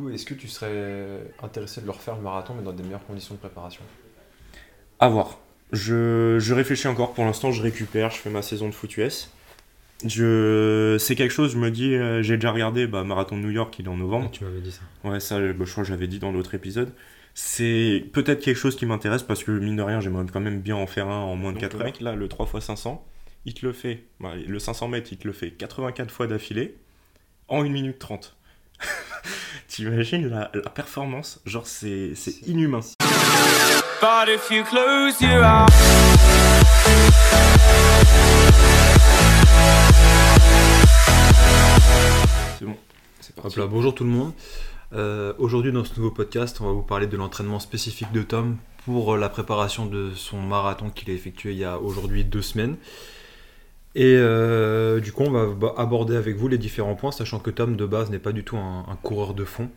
coup, est-ce que tu serais intéressé de le refaire le marathon, mais dans des meilleures conditions de préparation? À voir. Je, je réfléchis encore. Pour l'instant, je récupère. Je fais ma saison de foot US. Je, c'est quelque chose, je me dis, euh, j'ai déjà regardé bah, Marathon de New York, il est en novembre. Tu m'avais dit ça. Ouais, ça, bah, je crois que j'avais dit dans l'autre épisode. C'est peut-être quelque chose qui m'intéresse parce que, mine de rien, j'aimerais quand même bien en faire un en moins de Donc, 4 le heures. Là, le 3x500, il te le fait. bah, le 500 mètres, il te le fait 84 fois d'affilée en 1 minute 30. T'imagines la, la performance Genre, c'est inhumain. But if you close your eyes. C'est bon. C'est Hop parti. là, bonjour tout le monde. Euh, Aujourd'hui, dans ce nouveau podcast, on va vous parler de l'entraînement spécifique de Tom pour euh, la préparation de son marathon qu'il a effectué il y a aujourd'hui deux semaines. Et euh, du coup, on va aborder avec vous les différents points, sachant que Tom de base n'est pas du tout un, coureur de fond.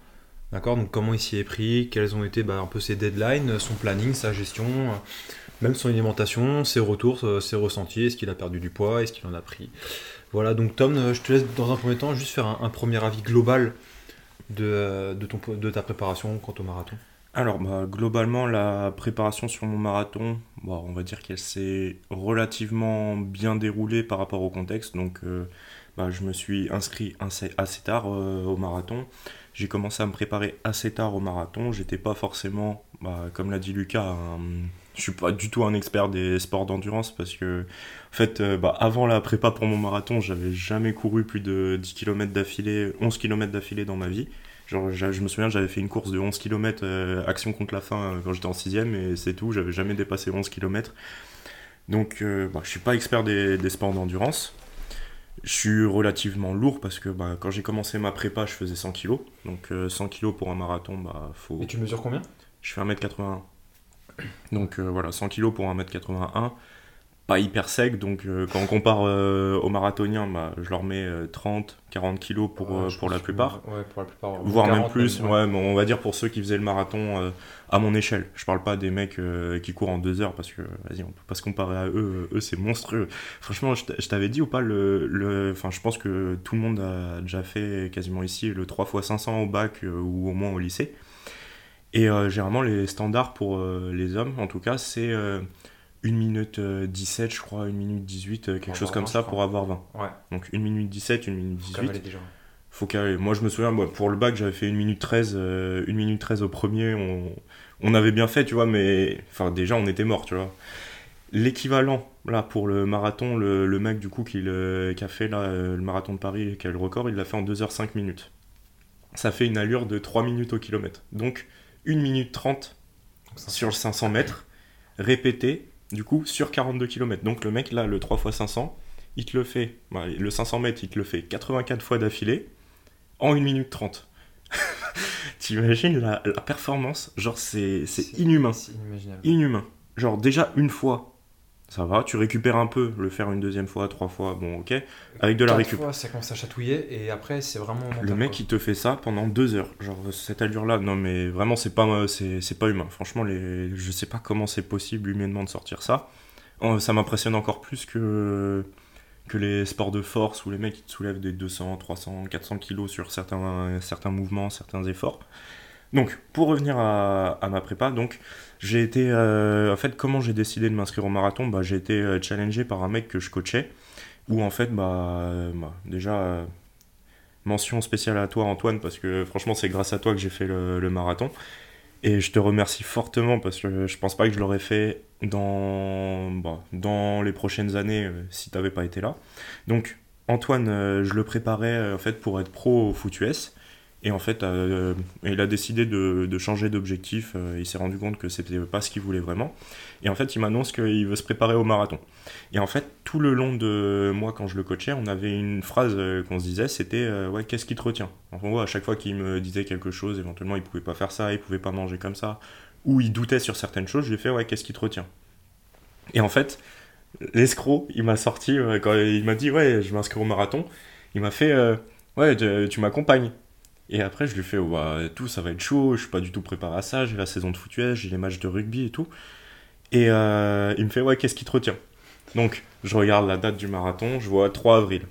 D'accord? Donc, comment il s'y est pris, quels ont été bah, un peu ses deadlines, son planning, sa gestion, euh, même son alimentation, ses retours, euh, ses ressentis, est-ce qu'il a perdu du poids, est-ce qu'il en a pris? Voilà, donc Tom, je te laisse dans un premier temps juste faire un, premier avis global de, de ta préparation quant au marathon. Alors, bah, globalement, la préparation sur mon marathon, bon, on va dire qu'elle s'est relativement bien déroulée par rapport au contexte. Donc, euh, bah, je me suis inscrit assez, tard euh, au marathon. J'ai commencé à me préparer assez tard au marathon. J'étais pas forcément, bah, comme l'a dit Lucas, je suis pas du tout un expert des sports d'endurance parce que, en fait, euh, bah, avant la prépa pour mon marathon, j'avais jamais couru plus de 10 km d'affilée, 11 km d'affilée dans ma vie. Genre, je me souviens, j'avais fait une course de 11 km action contre la faim euh, quand j'étais en 6ème et c'est tout, j'avais jamais dépassé 11 km. Donc, euh, bah, je suis pas expert des, des sports d'endurance. Je suis relativement lourd parce que bah, quand j'ai commencé ma prépa, je faisais 100 kg. Donc, euh, 100 kg pour un marathon, bah, faut... Et tu mesures combien? Je fais 1m81. Donc euh, voilà, 100 kg pour 1m81. Pas hyper sec, donc euh, quand on compare euh, aux marathoniens, bah, je leur mets euh, 30, 40 kg pour, euh, pour la que- plupart Ouais, pour la plupart. voire même 40 plus, ouais. ouais, mais on va dire pour ceux qui faisaient le marathon euh, à mon échelle. Je parle pas des mecs euh, qui courent en deux heures parce que, vas-y, on peut pas se comparer à eux, eux c'est monstrueux. Franchement, je t'a- je t'avais dit ou pas, le, le, enfin, je pense que tout le monde a déjà fait quasiment ici le 3x500 au bac euh, ou au moins au lycée. Et euh, généralement, les standards pour euh, les hommes, en tout cas, c'est euh, 1 minute euh, 17, je crois, 1 minute 18, euh, quelque Pour chose comme 20, ça pour avoir 20. Ouais, Donc 1 minute 17, 1 minute faut 18 quand même aller déjà. faut caler. Moi, je me souviens, moi, pour le bac, j'avais fait 1 minute 13, euh, 1 minute 13 au premier. On, on avait bien fait, tu vois, mais enfin, déjà, on était mort, tu vois. L'équivalent, là, pour le marathon, le, le mec, du coup, qui, le- qui a fait là, euh, le marathon de Paris, qui a le record, il l'a fait en 2h05 minutes. Ça fait une allure de 3 minutes au kilomètre. Donc, 1 minute 30 Donc, ça- sur le 500 mètres, répété, du coup, sur 42 km. Donc le mec, là, le 3x500, il te le fait, bah, le 500 mètres, il te le fait 84 fois d'affilée, en 1 minute 30. T'imagines la, la performance? Genre, c'est c'est inhumain. C'est inimaginable. Inhumain. Genre, déjà une fois, ça va, tu récupères un peu, le faire une deuxième fois, trois fois, bon, ok. Avec de la récup. fois, ça commence à chatouiller et après, c'est vraiment. Le mec, il te fait ça pendant deux heures. Genre, cette allure-là, non, mais vraiment, c'est pas, c'est, c'est pas humain. Franchement, les, je sais pas comment c'est possible humainement de sortir ça. Euh, Ça m'impressionne encore plus que, que les sports de force où les mecs ils te soulèvent des 200, 300, 400 kilos sur certains, certains mouvements, certains efforts. Donc, pour revenir à, ma prépa, donc, j'ai été. euh, en fait, comment j'ai décidé de m'inscrire au marathon? Bah, J'ai été euh, challengé par un mec que je coachais. Où en fait, bah, euh, bah, déjà. mention spéciale à toi Antoine parce que franchement c'est grâce à toi que j'ai fait le, marathon et je te remercie fortement parce que je pense pas que je l'aurais fait dans, bon, dans les prochaines années si t'avais pas été là donc Antoine je le préparais en fait pour être pro au et en fait euh, il a décidé de, changer d'objectif euh, il s'est rendu compte que c'était pas ce qu'il voulait vraiment. Et en fait il m'annonce qu'il veut se préparer au marathon. Et en fait, tout le long de moi, quand je le coachais, on avait une phrase euh, qu'on se disait, c'était ouais, qu'est-ce qui te retient? En gros, à chaque fois qu'il me disait quelque chose, éventuellement, il pouvait pas faire ça, il pouvait pas manger comme ça, ou il doutait sur certaines choses, je lui ai fait ouais, qu'est-ce qui te retient? Et en fait, l'escroc, il m'a sorti, il m'a dit ouais, je m'inscris au marathon, il m'a fait ouais, tu m'accompagnes. Et après, je lui ai fait ouais, tout, ça va être chaud, je suis pas du tout préparé à ça, j'ai la saison de foot US, j'ai les matchs de rugby et tout. Et euh, il me fait ouais, qu'est-ce qui te retient? Donc, je regarde la date du marathon, je vois 3 avril.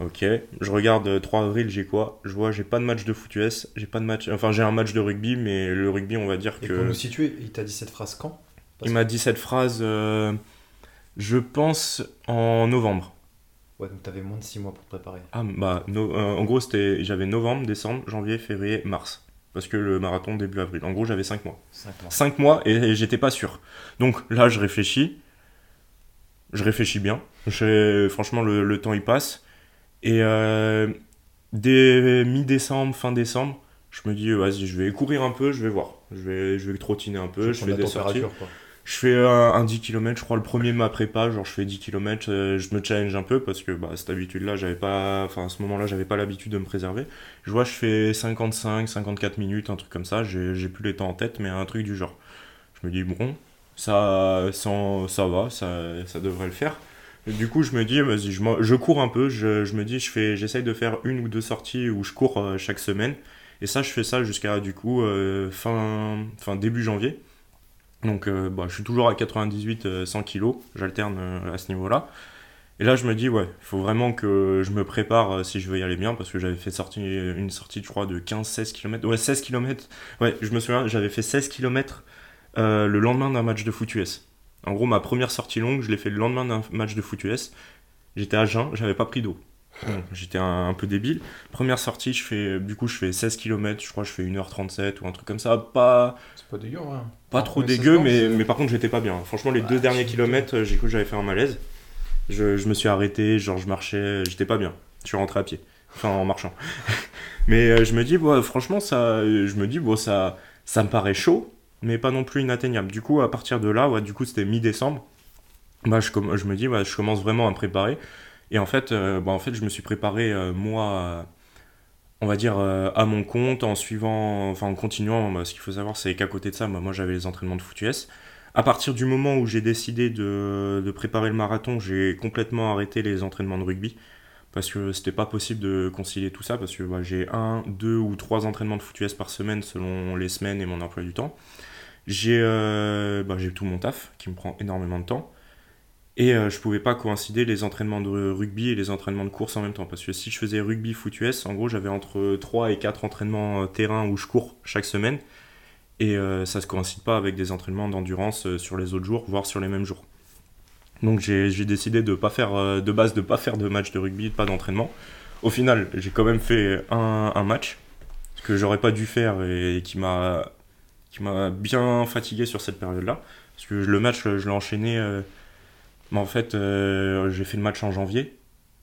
Ok, je regarde euh, 3 avril, j'ai quoi? Je vois, j'ai pas de match de foot US, j'ai pas de match. Enfin, j'ai un match de rugby, mais le rugby, on va dire Et que. pour nous situer, il t'a dit cette phrase quand? Parce Il m'a dit cette phrase, euh, je pense, en novembre. Ouais, donc t'avais moins de 6 mois pour te préparer. Ah, bah, no- euh, en gros, c'était, j'avais novembre, décembre, janvier, février, mars. Parce que le marathon début avril. En gros, j'avais 5 mois. 5 mois. 5 mois et j'étais pas sûr. Donc là, je réfléchis. Je réfléchis bien. Franchement, le, le temps il passe. Et euh, dès mi-décembre, fin décembre, je me dis, vas-y, je vais courir un peu, je vais voir. Je vais, je vais trottiner un peu, je, fais des sorties. quoi. Je fais un, un 10 km, je crois, le premier ma prépa, genre je fais 10 km, je me challenge un peu parce que bah, cette habitude-là, j'avais pas, enfin à ce moment-là, j'avais pas l'habitude de me préserver. Je vois, je fais 55, 54 minutes, un truc comme ça, j'ai plus les temps en tête, mais un truc du genre. Je me dis, bon, ça, ça, ça va, ça, ça devrait le faire. Du coup, je me dis, vas-y, je, je cours un peu, je, je me dis, j'essaye de faire une ou deux sorties où je cours euh, chaque semaine. Et ça, je fais ça jusqu'à du coup euh, fin, fin début janvier. Donc euh, bah, je suis toujours à 98, euh, 100 kilos, j'alterne euh, à ce niveau-là. Et là je me dis ouais, il faut vraiment que je me prépare si je veux y aller bien parce que j'avais fait une sortie je crois de 15-16 km. Ouais 16 km. Ouais je me souviens, j'avais fait 16 km le lendemain d'un match de foot US. En gros ma première sortie longue je l'ai fait le lendemain d'un match de foot US. J'étais à jeun, j'avais pas pris d'eau. Bon, J'étais un, un peu débile. Première sortie, je fais, du coup, je fais 16 km, je crois, je fais 1h37 ou un truc comme ça. Pas, C'est pas dégueu, hein. pas trop mais dégueu, mais, mais par contre, j'étais pas bien. Franchement, les Ouais, deux derniers kilomètres, euh, j'ai cru que j'avais fait un malaise. Je, je me suis arrêté, genre je marchais, j'étais pas bien. Je suis rentré à pied, enfin en marchant. mais euh, je me dis, bon, franchement, ça, euh, je me dis, bon, ça, ça me paraît chaud, mais pas non plus inatteignable. Du coup, à partir de là, ouais, du coup, c'était mi-décembre. Bah, je, je me dis, ouais, je commence vraiment à me préparer. Et en fait, euh, bah, en fait, je me suis préparé, euh, moi, euh, on va dire, à mon compte, en suivant, enfin, en continuant. Bah, ce qu'il faut savoir, c'est qu'à côté de ça, bah, moi, j'avais les entraînements de foot. À partir du moment où j'ai décidé de, préparer le marathon, j'ai complètement arrêté les entraînements de rugby. Parce que c'était pas possible de concilier tout ça, parce que j'ai un, deux ou trois entraînements de foot par semaine selon les semaines et mon emploi du temps. J'ai tout mon taf qui me prend énormément de temps. Et euh, je pouvais pas coïncider les entraînements de rugby et les entraînements de course en même temps. Parce que si je faisais rugby foot US, en gros, j'avais entre 3 et 4 entraînements euh, terrain où je cours chaque semaine. Et euh, ça se coïncide pas avec des entraînements d'endurance euh, sur les autres jours, voire sur les mêmes jours. Donc j'ai décidé de pas faire euh, de base de pas faire de match de rugby, pas d'entraînement. Au final, j'ai quand même fait un, un match que j'aurais pas dû faire et qui m'a qui m'a bien fatigué sur cette période-là. Parce que le match, je l'ai enchaîné. Mais en fait, euh, j'ai fait le match en janvier.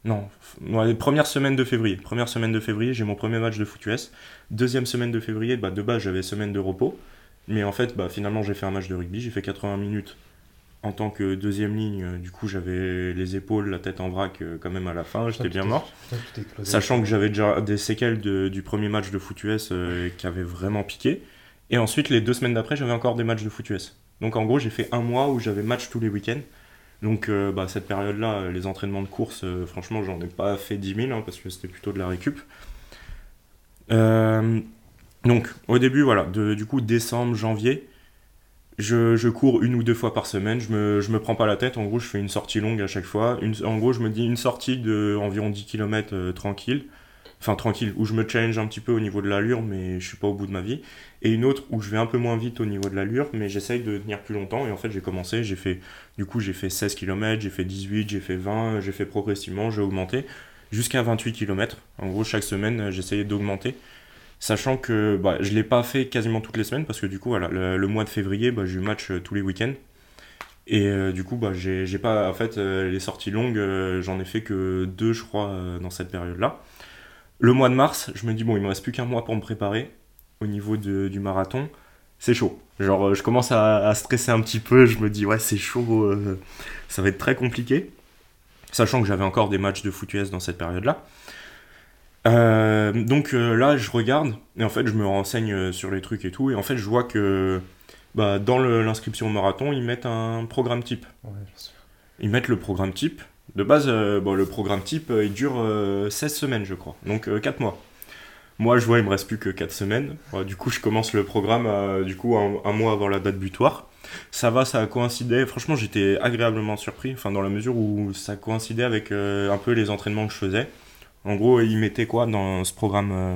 Non, ouais, première semaine de février. Première semaine de février, j'ai mon premier match de foot US. Deuxième semaine de février, bah, de base, j'avais semaine de repos. Mais en fait, bah, finalement, j'ai fait un match de rugby. J'ai fait 80 minutes en tant que deuxième ligne. Euh, Du coup, j'avais les épaules, la tête en vrac euh, quand même à la fin. J'étais bien mort. Sachant que j'avais déjà des séquelles de- du premier match de foot US euh, qui avaient vraiment piqué. Et ensuite, les deux semaines d'après, j'avais encore des matchs de foot US. Donc en gros, j'ai fait un mois où j'avais match tous les week-ends. Donc euh, bah, cette période-là, euh, les entraînements de course, euh, franchement, j'en ai pas fait 10 000 hein, parce que c'était plutôt de la récup. Donc au début, voilà, de- du coup, décembre, janvier, je, cours une ou deux fois par semaine. Je me, je me prends pas la tête. En gros, je fais une sortie longue à chaque fois. En gros, je me dis une sortie de environ 10 km tranquille. Enfin, tranquille, où je me challenge un petit peu au niveau de l'allure, mais je suis pas au bout de ma vie. Et une autre où je vais un peu moins vite au niveau de l'allure, mais j'essaye de tenir plus longtemps. Et en fait, j'ai commencé, j'ai fait, du coup, j'ai fait 16 km, j'ai fait 18, j'ai fait 20, j'ai fait progressivement, j'ai augmenté jusqu'à 28 km. En gros, chaque semaine, j'essayais d'augmenter. Sachant que bah, je l'ai pas fait quasiment toutes les semaines, parce que du coup, voilà, le, mois de février, bah, j'ai eu match euh, tous les week-ends. Et euh, du coup, bah, j'ai pas, en fait, euh, les sorties longues, j'en ai fait que deux, je crois, dans cette période-là. Le mois de mars, je me dis, bon, il me reste plus qu'un mois pour me préparer au niveau de- du marathon. C'est chaud. Genre, euh, je commence à, à stresser un petit peu. Je me dis, ouais, c'est chaud. euh, ça va être très compliqué. Sachant que j'avais encore des matchs de foot US dans cette période-là. Euh, donc euh, là, je regarde. Et en fait, je me renseigne sur les trucs et tout. Et en fait, je vois que bah, dans l'inscription au marathon, ils mettent un programme type. Ouais. Ils mettent le programme type. De base, euh, le programme type, euh, il dure euh, 16 semaines, je crois. Donc 4 mois. Moi, je vois, il me reste plus que 4 semaines. Du coup, je commence le programme euh, du coup, un, mois avant la date butoir. Ça va, ça a coïncidé. Franchement, j'étais agréablement surpris. Enfin, dans la mesure où ça coïncidait avec euh, un peu les entraînements que je faisais. En gros, il mettait quoi dans ce programme euh,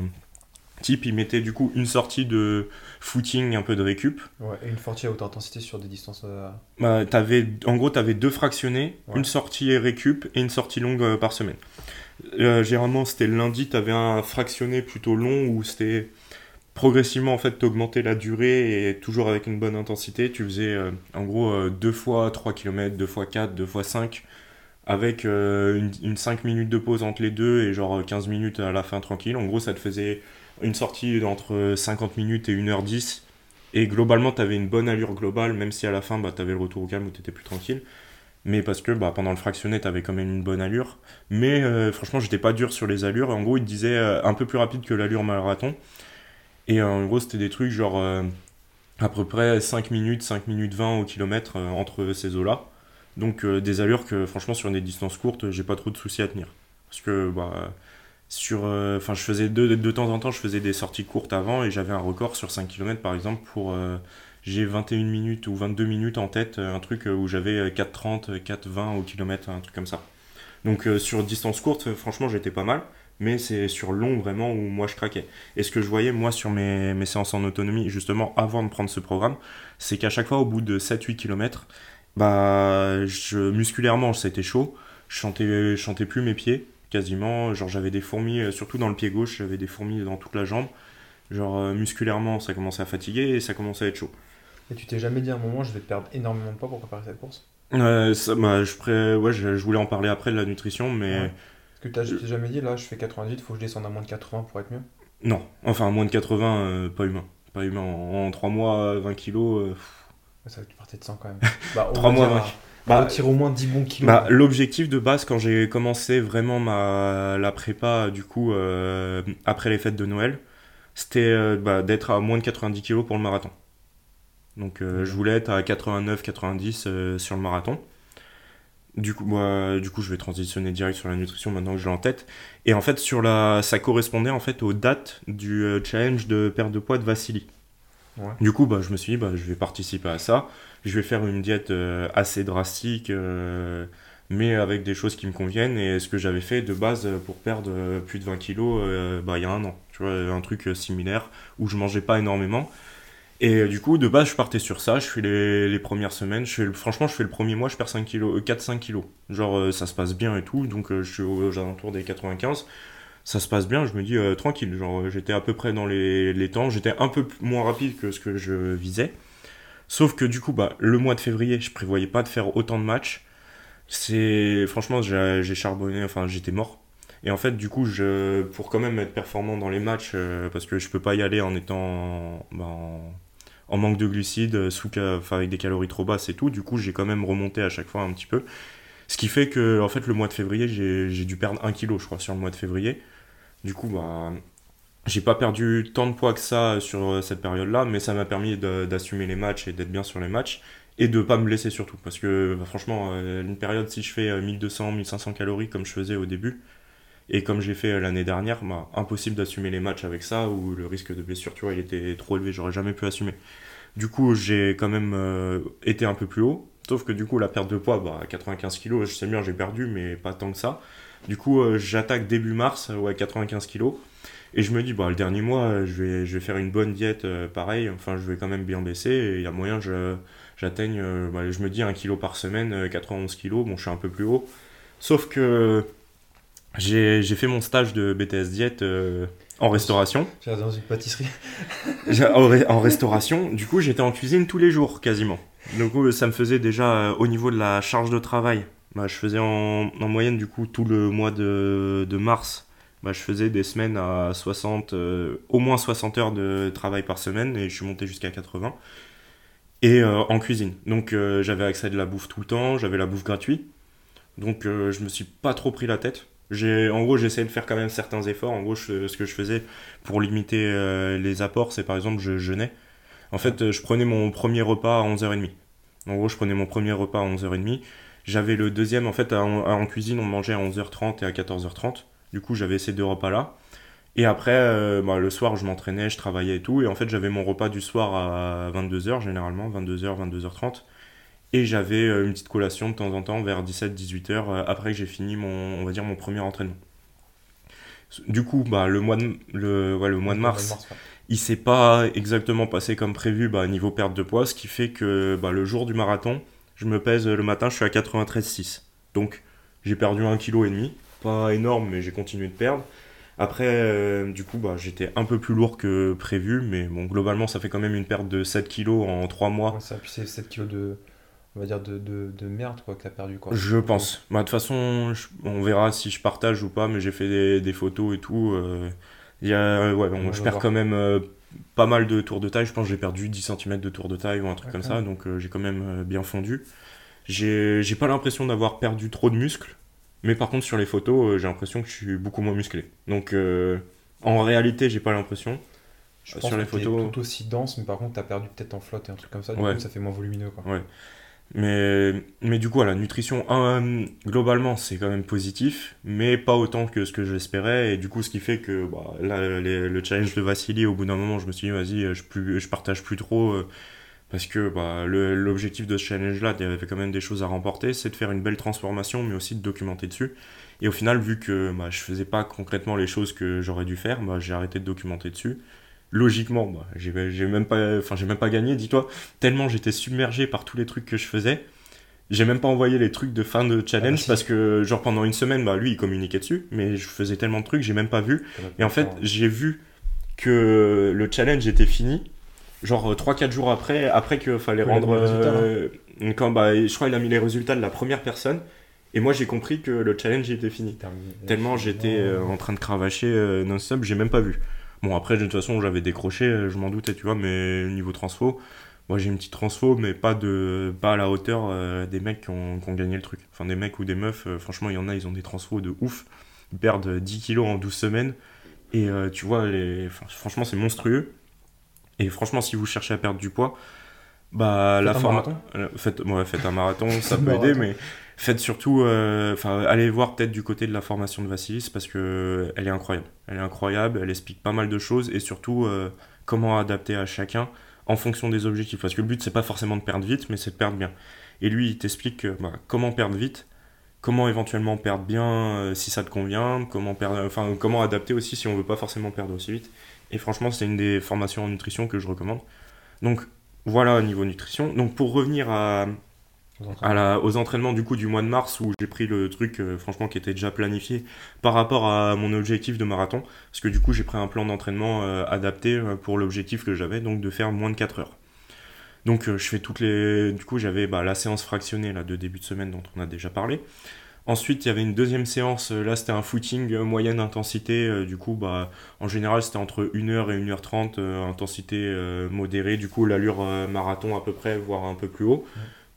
type Il mettait du coup une sortie de footing, un peu de récup. Ouais, et une sortie à haute intensité sur des distances. euh, Bah, t'avais, en gros, tu avais deux fractionnés, Ouais. une sortie récup et une sortie longue euh, par semaine. Euh, généralement, c'était lundi, tu avais un fractionné plutôt long où c'était progressivement, en fait, t'augmentais la durée et toujours avec une bonne intensité. Tu faisais, euh, en gros, euh, deux fois 3 km, deux fois 4, deux fois 5, avec euh, une, une 5 minutes de pause entre les deux et genre 15 minutes à la fin tranquille. En gros, ça te faisait une sortie d'entre 50 minutes et 1h10. Et globalement, tu avais une bonne allure globale, même si à la fin, bah, tu avais le retour au calme où tu étais plus tranquille. Mais parce que bah, pendant le fractionné, tu avais quand même une bonne allure. Mais euh, franchement, j'étais pas dur sur les allures. En gros, il te disait euh, un peu plus rapide que l'allure marathon. Et euh, en gros, c'était des trucs genre euh, à peu près 5 minutes, 5 minutes 20 au kilomètre entre ces eaux-là. Donc des allures que franchement, sur des distances courtes, j'ai pas trop de soucis à tenir. Parce que bah, sur, euh, enfin, je faisais de, de temps en temps, je faisais des sorties courtes avant et j'avais un record sur 5 km par exemple pour. euh, j'ai 21 minutes ou 22 minutes en tête, euh, un truc euh, où j'avais euh, 4,30, 4,20 au kilomètre, un truc comme ça. Donc sur distance courte, franchement, j'étais pas mal, mais c'est sur long vraiment où moi je craquais. Et ce que je voyais, moi, sur mes, mes séances en autonomie, justement avant de prendre ce programme, c'est qu'à chaque fois, au bout de 7-8 km, bah, je, musculairement, c'était chaud. Je chantais, je chantais plus mes pieds, quasiment. Genre, j'avais des fourmis, euh, surtout dans le pied gauche, j'avais des fourmis dans toute la jambe. Genre, euh, musculairement, ça commençait à fatiguer et ça commençait à être chaud. Et tu t'es jamais dit à un moment, je vais perdre énormément de poids pour préparer cette course? Euh, ça, bah, je, pré- ouais, je, je voulais en parler après de la nutrition, mais Ouais. Parce que tu t'es jamais dit, là, je fais 98, faut que je descende à moins de 80 pour être mieux? Non. Enfin, moins de 80, euh, pas humain. Pas humain. En, 3 mois, 20 kilos. euh, Ça, tu partais de 100 quand même. Bah, on Trois va mois, dire, ouais. euh, Bah, retire au moins 10 bons kilos. Bah, l'objectif de base, quand j'ai commencé vraiment ma, la prépa, du coup, euh, après les fêtes de Noël, c'était euh, bah, d'être à moins de 90 kg pour le marathon. Donc, euh, je voulais être à 89-90 euh, sur le marathon. Du coup, moi, du coup, je vais transitionner direct sur la nutrition maintenant que je l'ai en tête. Et en fait, sur la, ça correspondait en fait aux dates du challenge de perte de poids de Vassili. Ouais. Du coup, bah, je me suis dit, bah, je vais participer à ça. Je vais faire une diète euh, assez drastique, euh, mais avec des choses qui me conviennent. Et ce que j'avais fait de base pour perdre euh, plus de 20 kilos bah, il y a un an. Tu vois, un truc similaire où je mangeais pas énormément. Et du coup, de base, je partais sur ça. Je fais les, les premières semaines. Je fais franchement, je fais le premier mois, je perds 5 kilos, euh, 4-5 kilos. Genre, ça se passe bien et tout. Donc, je suis aux, alentours des 95. Ça se passe bien. Je me dis, tranquille. Genre, j'étais à peu près dans les, les temps. J'étais un peu moins rapide que ce que je visais. Sauf que du coup, bah, le mois de février, je prévoyais pas de faire autant de matchs. C'est franchement, j'ai charbonné, enfin, j'étais mort. Et en fait, du coup, je, pour quand même être performant dans les matchs, euh, parce que je peux pas y aller en étant bah, en, manque de glucides, euh, sous, avec des calories trop basses et tout. Du coup, j'ai quand même remonté à chaque fois un petit peu. Ce qui fait que, en fait, le mois de février, j'ai j'ai dû perdre un kilo, je crois, sur le mois de février. Du coup, bah, j'ai pas perdu tant de poids que ça sur euh, cette période-là, mais ça m'a permis d'assumer les matchs et d'être bien sur les matchs et de pas me blesser surtout. Parce que bah, franchement, euh, une période, si je fais euh, 1200, 1500 calories comme je faisais au début, et comme j'ai fait euh, l'année dernière, bah, impossible d'assumer les matchs avec ça, où le risque de blessure, tu vois, il était trop élevé, j'aurais jamais pu assumer. Du coup, j'ai quand même euh, été un peu plus haut, sauf que du coup, la perte de poids, bah, à 95 kg, je sais bien, j'ai perdu, mais pas tant que ça. Du coup, euh, j'attaque début mars, euh, ouais, 95 kg. Et je me dis, bah, le dernier mois, euh, je vais, je vais faire une bonne diète euh, pareil. Enfin, je vais quand même bien baisser. Et il y a moyen que je- j'atteigne, euh, bah, je me dis, 1 kg par semaine, euh, 91 kg. Bon, je suis un peu plus haut. Sauf que j'ai j'ai fait mon stage de BTS diète euh, en restauration. Dans une pâtisserie. En, re- en restauration, du coup, j'étais en cuisine tous les jours quasiment. Du coup, ça me faisait déjà euh, au niveau de la charge de travail. Bah, je faisais en, en moyenne, du coup, tout le mois de, de mars, bah, je faisais des semaines à 60, euh, au moins 60 heures de travail par semaine et je suis monté jusqu'à 80. Et euh, en cuisine. Donc, euh, j'avais accès à de la bouffe tout le temps, j'avais la bouffe gratuite. Donc, je me suis pas trop pris la tête. En gros, j'essayais de faire quand même certains efforts. En gros, ce que je faisais pour limiter les apports, c'est par exemple, je jeûnais. En fait, je prenais mon premier repas à 11h30. En gros, je prenais mon premier repas à 11h30. J'avais le deuxième, en fait, en cuisine, on mangeait à 11h30 et à 14h30. Du coup, j'avais ces deux repas-là. Et après, euh, bah, le soir, je m'entraînais, je travaillais et tout. Et en fait, j'avais mon repas du soir à 22h, généralement, 22h, 22h30. Et j'avais euh, une petite collation de temps en temps vers 17-18h après que j'ai fini mon, on va dire, mon premier entraînement. Du coup, bah, le mois de, le, ouais, le mois de Le mars, ouais. il s'est pas exactement passé comme prévu bah, niveau perte de poids, ce qui fait que bah, le jour du marathon, je me pèse le matin, je suis à 93,6. Donc j'ai perdu un kilo et demi, pas énorme, mais j'ai continué de perdre. Après, euh, du coup, bah, j'étais un peu plus lourd que prévu, mais bon, globalement, ça fait quand même une perte de 7 kilos en 3 mois. Ouais, ça, puis c'est 7 kilos de, on va dire, de, de, de merde quoi, que t'as perdu. Quoi. Je pense. Bah, de toute façon, je- on verra si je partage ou pas, mais j'ai fait des, des photos et tout. euh, il y a, ouais, bon, je perds quand même euh, pas mal de tours de taille. Je pense que j'ai perdu 10 cm de tour de taille ou un truc comme ça, donc euh, j'ai quand même bien fondu. J'ai pas l'impression d'avoir perdu trop de muscles, mais par contre, sur les photos, euh, j'ai l'impression que je suis beaucoup moins musclé. Donc, euh, en réalité, j'ai pas l'impression. Je sur pense les que t'es photos- tout aussi dense, mais par contre, t'as perdu peut-être en flotte et un truc comme ça. Du Ouais. coup, ça fait moins volumineux. Quoi. Mais, mais du coup, la nutrition, euh, globalement, c'est quand même positif, mais pas autant que ce que j'espérais. Et du coup, ce qui fait que bah, là, les- le challenge de Vassili, au bout d'un moment, je me suis dit, vas-y, je, plus, je partage plus trop. Parce que bah, l'objectif de ce challenge-là, il y avait quand même des choses à remporter, c'est de faire une belle transformation, mais aussi de documenter dessus. Et au final, vu que bah, je faisais pas concrètement les choses que j'aurais dû faire, bah, j'ai arrêté de documenter dessus. Logiquement, bah, j'ai même, pas- enfin, j'ai même pas gagné, dis-toi tellement j'étais submergé par tous les trucs que je faisais. J'ai même pas envoyé les trucs de fin de challenge Ah bah parce que, genre, pendant une semaine, bah, lui, il communiquait dessus, mais je faisais tellement de trucs, j'ai même pas vu. Et en fait, j'ai vu que le challenge était fini, genre 3-4 jours après, après qu'il fallait rendre. euh, quand, bah, je crois qu'il a mis les résultats de la première personne, et moi j'ai compris que le challenge était fini. Tellement j'étais euh, en train de cravacher euh, non-stop, j'ai même pas vu. Bon, après, de toute façon, j'avais décroché, euh, je m'en doutais, tu vois, mais niveau transfo, moi j'ai une petite transfo, mais pas, de, pas à la hauteur euh, des mecs qui ont, qui ont gagné le truc. Enfin, des mecs ou des meufs, euh, franchement, il y en a, ils ont des transfos de ouf. Ils perdent 10 kilos en 12 semaines. Et euh, tu vois, les... enfin, franchement, c'est monstrueux. Et franchement, si vous cherchez à perdre du poids, bah, Faites la un forme. marathon. Euh, Faites, ouais, faites un marathon, ça peut aider, mais faites surtout, euh, enfin, allez voir peut-être du côté de la formation de Vassilis parce que elle est incroyable. Elle est incroyable, elle explique pas mal de choses et surtout euh, comment adapter à chacun en fonction des objectifs. Parce que le but c'est pas forcément de perdre vite, mais c'est de perdre bien. Et lui, il t'explique euh, bah, comment perdre vite, comment éventuellement perdre bien euh, si ça te convient, comment perdre, enfin, comment adapter aussi si on veut pas forcément perdre aussi vite. Et franchement, c'est une des formations en nutrition que je recommande. Donc voilà au niveau nutrition. Donc pour revenir à, à la- aux entraînements du coup du mois de mars où j'ai pris le truc euh, franchement qui était déjà planifié par rapport à mon objectif de marathon parce que du coup j'ai pris un plan d'entraînement euh, adapté euh, pour l'objectif que j'avais donc de faire moins de 4 heures donc euh, je fais toutes les du coup j'avais bah, la séance fractionnée là de début de semaine dont on a déjà parlé ensuite il y avait une deuxième séance euh, là c'était un footing euh, moyenne intensité euh, du coup bah en général c'était entre 1h et 1h30 euh, intensité modérée du coup l'allure marathon à peu près voire un peu plus haut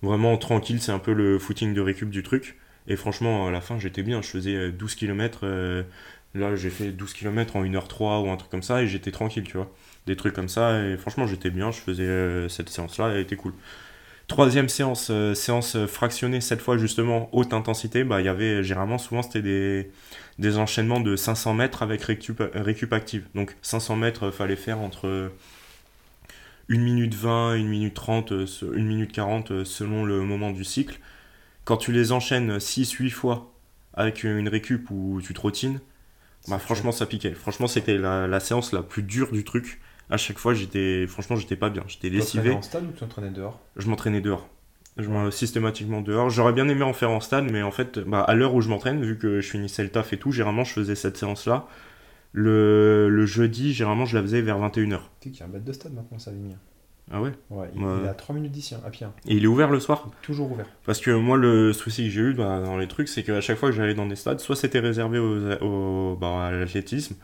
vraiment tranquille, c'est un peu le footing de récup du truc. Et franchement, à la fin, j'étais bien. Je faisais euh, 12 km. là, j'ai fait 12 km en 1h03 ou un truc comme ça et j'étais tranquille, tu vois. Des trucs comme ça. Et franchement, j'étais bien. Je faisais cette séance-là, elle était cool. Troisième séance, euh, séance fractionnée, cette fois justement haute intensité. Bah, il y avait généralement, souvent, c'était des, des enchaînements de 500 mètres avec récup, récup active. Donc 500 mètres, euh, fallait faire entre 1 minute 20, 1 minute 30, euh, se- 1 minute 40 euh, selon le moment du cycle. Quand tu les enchaînes 6-8 fois avec une récup où tu trottines, bah franchement ça piquait. Franchement c'était la, la séance la plus dure du truc. À chaque fois j'étais franchement j'étais pas bien, j'étais Tu lessivé. en stade ou tu t'entraînais dehors? Je m'entraînais dehors. Je m'en- systématiquement dehors. J'aurais bien aimé en faire en stade, mais en fait, bah, à l'heure où je m'entraîne, vu que je finissais le taf et tout, généralement je faisais cette séance-là. Le, le jeudi, généralement je la faisais vers 21h. Tu sais qu'il y a un bête de stade maintenant, Savigny. Ah ouais? Ouais, il, Ouais. il est à 3 minutes d'ici, hein, à pied. hein. Et il est ouvert le soir? Toujours ouvert. Parce que moi, le souci que j'ai eu bah, dans les trucs, c'est qu'à chaque fois que j'allais dans des stades, soit c'était réservé aux, aux- bah, à l'athlétisme,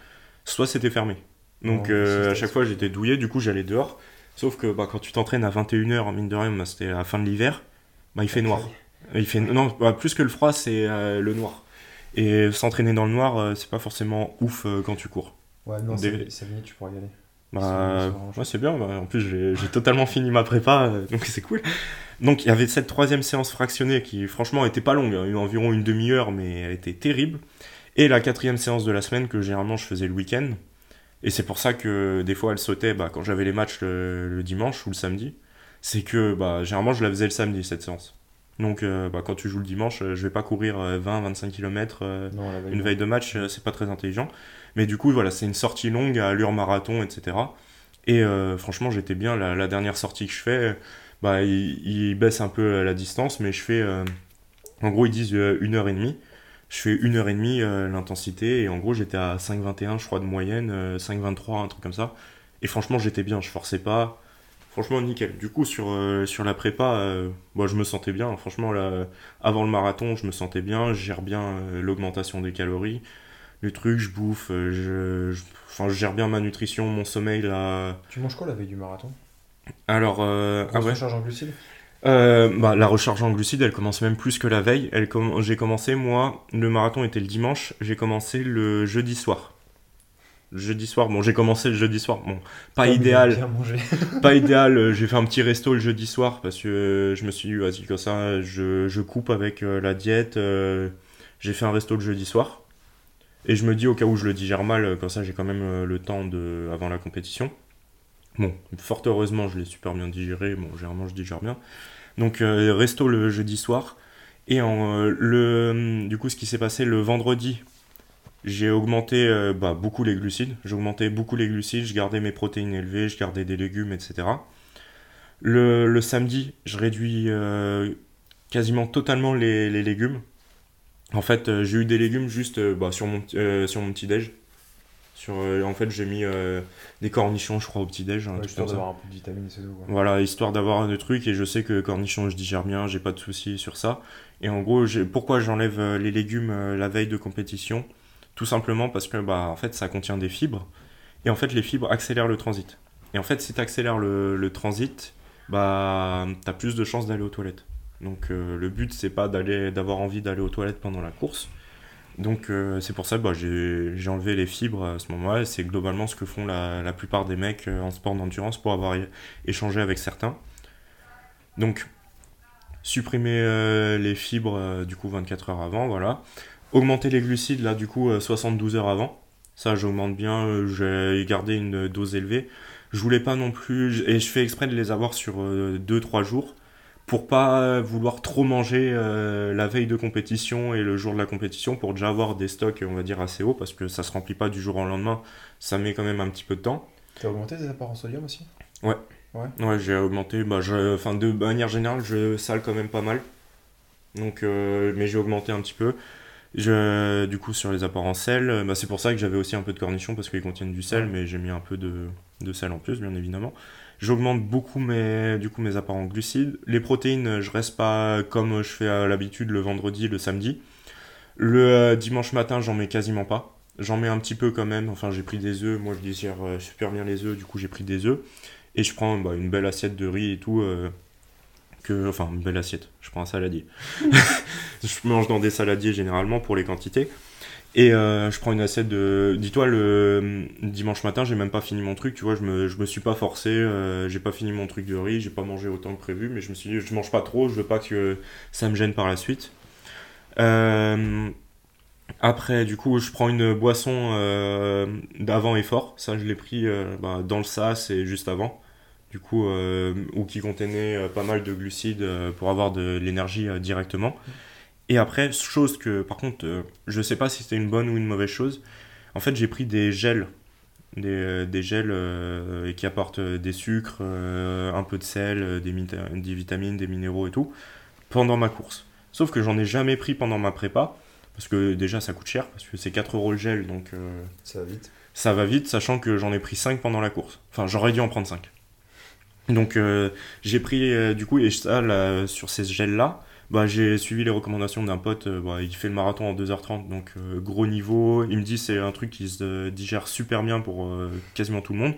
soit c'était fermé. Donc euh, c'est à chaque c'est- fois, j'étais douillé, du coup, j'allais dehors. Sauf que bah, quand tu t'entraînes à 21h, mine de rien, bah, c'était à la fin de l'hiver, bah, il fait noir. Il fait, non, bah, plus que le froid, c'est euh, le noir. Et s'entraîner dans le noir, euh, c'est pas forcément ouf euh, quand tu cours. Ouais, non, Des- Savigny, tu pourras y aller. Bah, C'est- c'est ouais, c'est bien. en plus, j'ai totalement fini ma prépa, euh, donc c'est cool. Donc, il y avait cette troisième séance fractionnée qui, franchement, était pas longue, hein, environ une demi-heure, mais elle était terrible. Et la quatrième séance de la semaine que généralement je faisais le week-end. Et c'est pour ça que des fois elle sautait bah, quand j'avais les matchs le, le dimanche ou le samedi. C'est que bah, généralement je la faisais le samedi cette séance. Donc euh, bah, quand tu joues le dimanche, euh, je vais pas courir 20-25 km Non, la veille, une veille de match, euh, c'est pas très intelligent. Mais du coup, voilà, c'est une sortie longue à allure marathon, etc. Et euh, franchement, j'étais bien. La, la dernière sortie que je fais, bah, il, il baisse un peu la distance, mais je fais. euh, en gros, ils disent euh, une heure et demie. Je fais une heure et demie euh, l'intensité, et en gros, j'étais à 5,21, je crois, de moyenne, euh, 5,23, un truc comme ça. Et franchement, j'étais bien, je forçais pas. Franchement, nickel. Du coup, sur, euh, sur la prépa, euh, bah, je me sentais bien. Franchement, là, avant le marathon, je me sentais bien. Je gère bien euh, l'augmentation des calories. Le truc, je bouffe. euh, je, je- enfin, je gère bien ma nutrition, mon sommeil. Là. Tu manges quoi la veille du marathon? Alors, euh, ah ouais. en glucides? Euh, bah, la recharge en glucides, elle commence même plus que la veille. Elle J'ai commencé, moi, le marathon était le dimanche. J'ai commencé le jeudi soir. Jeudi soir, bon, j'ai commencé le jeudi soir. Bon, pas il idéal. pas idéal, euh, j'ai fait un petit resto le jeudi soir parce que euh, je me suis dit, vas-y, comme ça, je, je coupe avec euh, la diète. j'ai fait un resto le jeudi soir. Et je me dis, au cas où je le digère mal, comme ça, j'ai quand même le temps de, avant la compétition. Bon, fort heureusement, je l'ai super bien digéré. Bon, généralement, je digère bien. Donc, euh, resto le jeudi soir. Et en, euh, le, du coup, ce qui s'est passé le vendredi, j'ai augmenté euh, bah, beaucoup les glucides. J'ai augmenté beaucoup les glucides, je gardais mes protéines élevées, je gardais des légumes, etc. Le, samedi, je réduis quasiment totalement les, légumes. En fait, j'ai eu des légumes juste bah, sur, mon, sur mon petit-déj. Sur, euh, en fait, j'ai mis euh, des cornichons, je crois, au petit-déj. Ouais, truc Histoire d'avoir un peu de vitamines, c'est tout. quoi. Voilà, histoire d'avoir des trucs et je sais que cornichons je digère bien, j'ai pas de soucis sur ça. Et en gros, j'ai- pourquoi j'enlève euh, les légumes la veille de compétition? Tout simplement parce que bah en fait ça contient des fibres et en fait les fibres accélèrent le transit. Et en fait si tu accélères le, le transit, bah t'as plus de chances d'aller aux toilettes. Donc euh, le but c'est pas d'aller d'avoir envie d'aller aux toilettes pendant la course. Donc euh, c'est pour ça que bah, j'ai enlevé les fibres à ce moment-là. C'est globalement ce que font la, plupart des mecs euh, en sport d'endurance pour avoir échangé avec certains. Donc supprimer euh, les fibres du coup 24 heures avant, voilà. Augmenter les glucides là du coup euh, 72 heures avant. Ça j'augmente bien, j'ai gardé une dose élevée. Je voulais pas non plus, et je fais exprès de les avoir sur 2-3 jours pour pas vouloir trop manger euh, la veille de compétition et le jour de la compétition pour déjà avoir des stocks on va dire assez hauts parce que ça se remplit pas du jour au lendemain, ça met quand même un petit peu de temps. T'as augmenté tes apports en sodium aussi? Ouais, j'ai augmenté, bah, je, enfin, de manière générale, je sale quand même pas mal. Donc, euh, mais j'ai augmenté un petit peu. Je, du coup, sur les apports en sel, euh, bah, c'est pour ça que j'avais aussi un peu de cornichons parce qu'ils contiennent du sel, mais j'ai mis un peu de, de sel en plus, bien évidemment. J'augmente beaucoup mes, du coup, mes apports en glucides. Les protéines, je reste pas comme je fais à l'habitude le vendredi, le samedi. Le euh, dimanche matin, j'en mets quasiment pas. J'en mets un petit peu quand même. Enfin, j'ai pris des œufs. Moi, je digère euh, super bien les œufs. Du coup, j'ai pris des œufs. Et je prends bah, une belle assiette de riz et tout. euh, que, enfin, une belle assiette. Je prends un saladier. je mange dans des saladiers généralement pour les quantités. Et euh, je prends une assiette de. Dis-toi, le euh, dimanche matin, j'ai même pas fini mon truc. Tu vois, je me, je me suis pas forcé. euh, j'ai pas fini mon truc de riz. J'ai pas mangé autant que prévu. Mais je me suis dit, je mange pas trop. Je veux pas que ça me gêne par la suite. Après, du coup, je prends une boisson d'avant effort. Ça, je l'ai pris bah, dans le sas et juste avant. Du coup, ou qui contenait pas mal de glucides pour avoir de l'énergie directement. Et après, chose que, par contre, euh, je sais pas si c'était une bonne ou une mauvaise chose. En fait, j'ai pris des gels. Des, euh, des gels euh, qui apportent euh, des sucres, euh, un peu de sel, des, vitamines, des minéraux et tout, pendant ma course. Sauf que j'en ai jamais pris pendant ma prépa. Parce que déjà ça coûte cher, parce que c'est 4 euros le gel, donc Ça va vite. ça va vite, sachant que j'en ai pris 5 pendant la course. Enfin, j'aurais dû en prendre 5. Donc j'ai pris du coup, et ça, là, sur ces gels-là, bah, j'ai suivi les recommandations d'un pote, euh, bah, il fait le marathon en 2h30, donc euh, gros niveau. Il me dit c'est un truc qui se euh, digère super bien pour euh, quasiment tout le monde.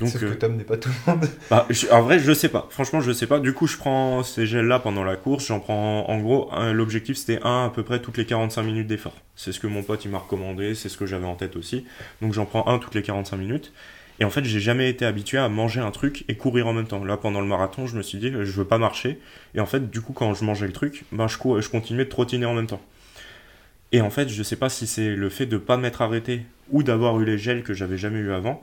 Donc, Sauf que Tom n'est pas tout le monde. bah, je- en vrai, je sais pas. Franchement, je sais pas. Du coup, je prends ces gels-là pendant la course. J'en prends, en gros, l'objectif c'était un à peu près toutes les 45 minutes d'effort. C'est ce que mon pote il m'a recommandé, c'est ce que j'avais en tête aussi. Donc j'en prends un toutes les 45 minutes. Et en fait, j'ai jamais été habitué à manger un truc et courir en même temps. Là, pendant le marathon, je me suis dit, je veux pas marcher. Et en fait, du coup, quand je mangeais le truc, ben, je, continuais de trottiner en même temps. Et en fait, je sais pas si c'est le fait de pas m'être arrêté ou d'avoir eu les gels que j'avais jamais eu avant.